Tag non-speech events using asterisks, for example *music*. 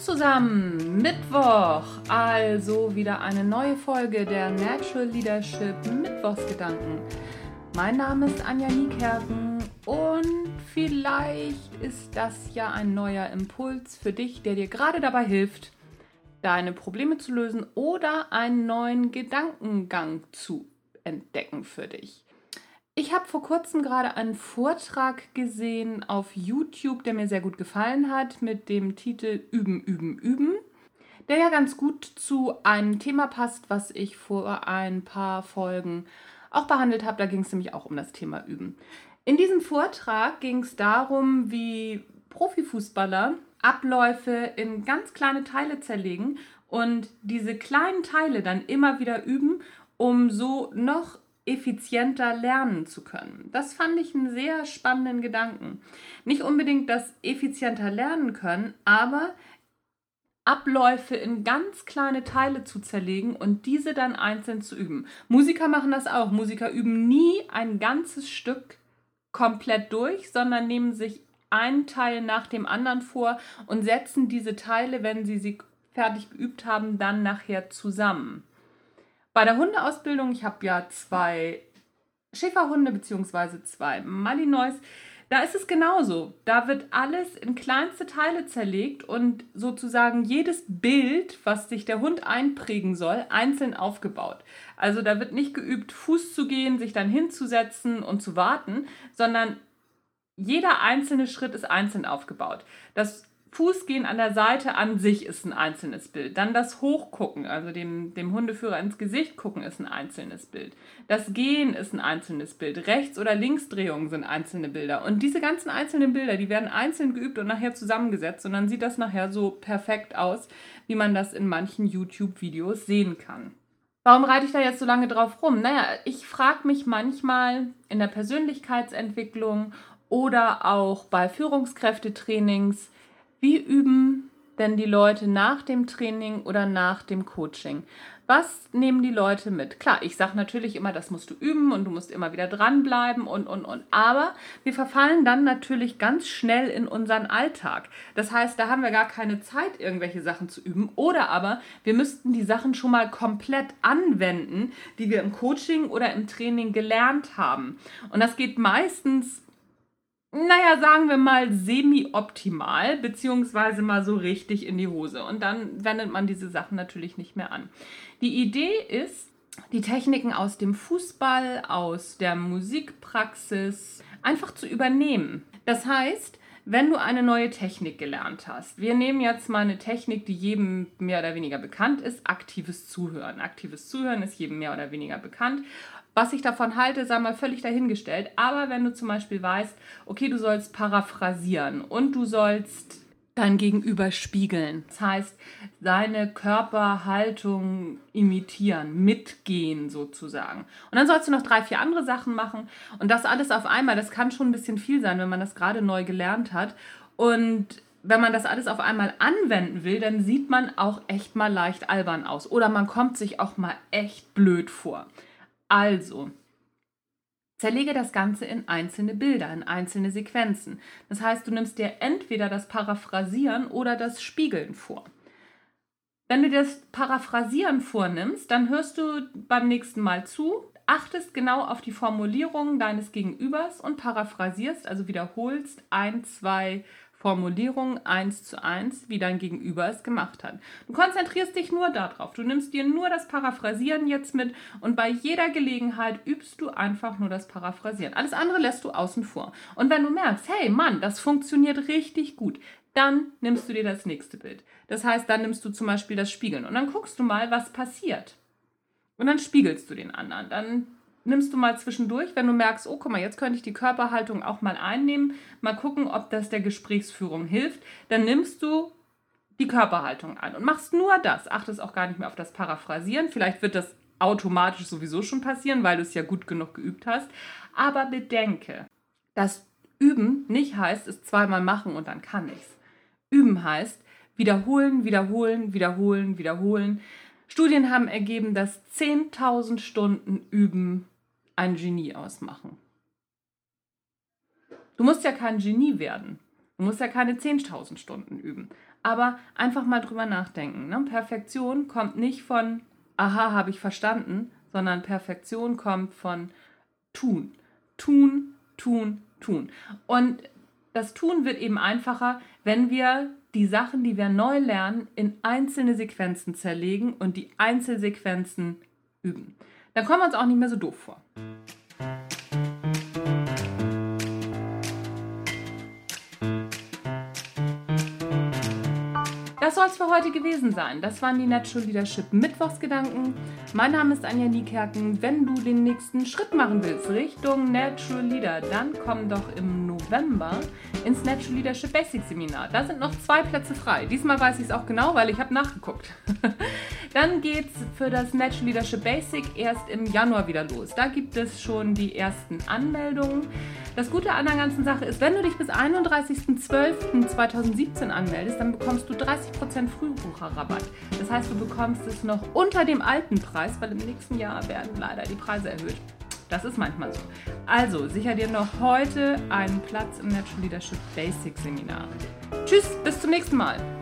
zusammen, Mittwoch, also wieder eine neue Folge der Natural Leadership Mittwochsgedanken. Mein Name ist Anja Niekerken und vielleicht ist das ja ein neuer Impuls für dich, der dir gerade dabei hilft, deine Probleme zu lösen oder einen neuen Gedankengang zu entdecken für dich. Ich habe vor kurzem gerade einen Vortrag gesehen auf YouTube, der mir sehr gut gefallen hat, mit dem Titel Üben, Üben, Üben, der ja ganz gut zu einem Thema passt, was ich vor ein paar Folgen auch behandelt habe. Da ging es nämlich auch um das Thema Üben. In diesem Vortrag ging es darum, wie Profifußballer Abläufe in ganz kleine Teile zerlegen und diese kleinen Teile dann immer wieder üben, um so noch effizienter lernen zu können. Das fand ich einen sehr spannenden Gedanken. Nicht unbedingt das effizienter lernen können, aber Abläufe in ganz kleine Teile zu zerlegen und diese dann einzeln zu üben. Musiker machen das auch. Musiker üben nie ein ganzes Stück komplett durch, sondern nehmen sich einen Teil nach dem anderen vor und setzen diese Teile, wenn sie sie fertig geübt haben, dann nachher zusammen. Bei der Hundeausbildung, ich habe ja zwei Schäferhunde bzw. zwei Malinois, da ist es genauso. Da wird alles in kleinste Teile zerlegt und sozusagen jedes Bild, was sich der Hund einprägen soll, einzeln aufgebaut. Also da wird nicht geübt, Fuß zu gehen, sich dann hinzusetzen und zu warten, sondern jeder einzelne Schritt ist einzeln aufgebaut. Das Fußgehen an der Seite an sich ist ein einzelnes Bild. Dann das Hochgucken, also dem, dem Hundeführer ins Gesicht gucken, ist ein einzelnes Bild. Das Gehen ist ein einzelnes Bild. Rechts- oder Linksdrehungen sind einzelne Bilder. Und diese ganzen einzelnen Bilder, die werden einzeln geübt und nachher zusammengesetzt. Und dann sieht das nachher so perfekt aus, wie man das in manchen YouTube-Videos sehen kann. Warum reite ich da jetzt so lange drauf rum? Naja, ich frage mich manchmal in der Persönlichkeitsentwicklung oder auch bei Führungskräftetrainings, wie üben denn die Leute nach dem Training oder nach dem Coaching? Was nehmen die Leute mit? Klar, ich sage natürlich immer, das musst du üben und du musst immer wieder dranbleiben und, und, und. Aber wir verfallen dann natürlich ganz schnell in unseren Alltag. Das heißt, da haben wir gar keine Zeit, irgendwelche Sachen zu üben. Oder aber wir müssten die Sachen schon mal komplett anwenden, die wir im Coaching oder im Training gelernt haben. Und das geht meistens naja, sagen wir mal semi-optimal, beziehungsweise mal so richtig in die Hose. Und dann wendet man diese Sachen natürlich nicht mehr an. Die Idee ist, die Techniken aus dem Fußball, aus der Musikpraxis einfach zu übernehmen. Das heißt, wenn du eine neue Technik gelernt hast, wir nehmen jetzt mal eine Technik, die jedem mehr oder weniger bekannt ist, aktives Zuhören. Aktives Zuhören ist jedem mehr oder weniger bekannt. Was ich davon halte, sei mal völlig dahingestellt. Aber wenn du zum Beispiel weißt, okay, du sollst paraphrasieren und du sollst dein Gegenüber spiegeln. Das heißt, seine Körperhaltung imitieren, mitgehen sozusagen. Und dann sollst du noch drei, vier andere Sachen machen. Und das alles auf einmal, das kann schon ein bisschen viel sein, wenn man das gerade neu gelernt hat. Und wenn man das alles auf einmal anwenden will, dann sieht man auch echt mal leicht albern aus. Oder man kommt sich auch mal echt blöd vor. Also, zerlege das Ganze in einzelne Bilder, in einzelne Sequenzen. Das heißt, du nimmst dir entweder das Paraphrasieren oder das Spiegeln vor. Wenn du das Paraphrasieren vornimmst, dann hörst du beim nächsten Mal zu, achtest genau auf die Formulierungen deines Gegenübers und paraphrasierst, also wiederholst ein, zwei Formulierung eins zu eins, wie dein Gegenüber es gemacht hat. Du konzentrierst dich nur darauf. Du nimmst dir nur das Paraphrasieren jetzt mit und bei jeder Gelegenheit übst du einfach nur das Paraphrasieren. Alles andere lässt du außen vor. Und wenn du merkst, hey Mann, das funktioniert richtig gut, dann nimmst du dir das nächste Bild. Das heißt, dann nimmst du zum Beispiel das Spiegeln und dann guckst du mal, was passiert. Und dann spiegelst du den anderen. Dann nimmst du mal zwischendurch, wenn du merkst, oh, guck mal, jetzt könnte ich die Körperhaltung auch mal einnehmen, mal gucken, ob das der Gesprächsführung hilft, dann nimmst du die Körperhaltung ein und machst nur das. Achtest auch gar nicht mehr auf das Paraphrasieren. Vielleicht wird das automatisch sowieso schon passieren, weil du es ja gut genug geübt hast. Aber bedenke, dass Üben nicht heißt, es zweimal machen und dann kann ich's. Üben heißt wiederholen, wiederholen, wiederholen, wiederholen. Studien haben ergeben, dass 10.000 Stunden Üben ein Genie ausmachen. Du musst ja kein Genie werden. Du musst ja keine 10.000 Stunden üben. Aber einfach mal drüber nachdenken. Ne? Perfektion kommt nicht von, aha, habe ich verstanden, sondern Perfektion kommt von tun. Tun, tun, tun. Und das Tun wird eben einfacher, wenn wir die Sachen, die wir neu lernen, in einzelne Sequenzen zerlegen und die Einzelsequenzen üben. Dann kommen wir uns auch nicht mehr so doof vor. Das soll es für heute gewesen sein. Das waren die Natural Leadership Mittwochsgedanken. Mein Name ist Anja Niekerken. Wenn du den nächsten Schritt machen willst Richtung Natural Leader, dann komm doch im November ins Natural Leadership Basic Seminar. Da sind noch zwei Plätze frei. Diesmal weiß ich es auch genau, weil ich habe nachgeguckt. *laughs* Dann geht es für das Natural Leadership Basic erst im Januar wieder los. Da gibt es schon die ersten Anmeldungen. Das Gute an der ganzen Sache ist, wenn du dich bis 31.12.2017 anmeldest, dann bekommst du 30% Frühbucherrabatt. Das heißt, du bekommst es noch unter dem alten Preis, weil im nächsten Jahr werden leider die Preise erhöht. Das ist manchmal so. Also, sicher dir noch heute einen Platz im Natural Leadership Basic Seminar. Tschüss, bis zum nächsten Mal.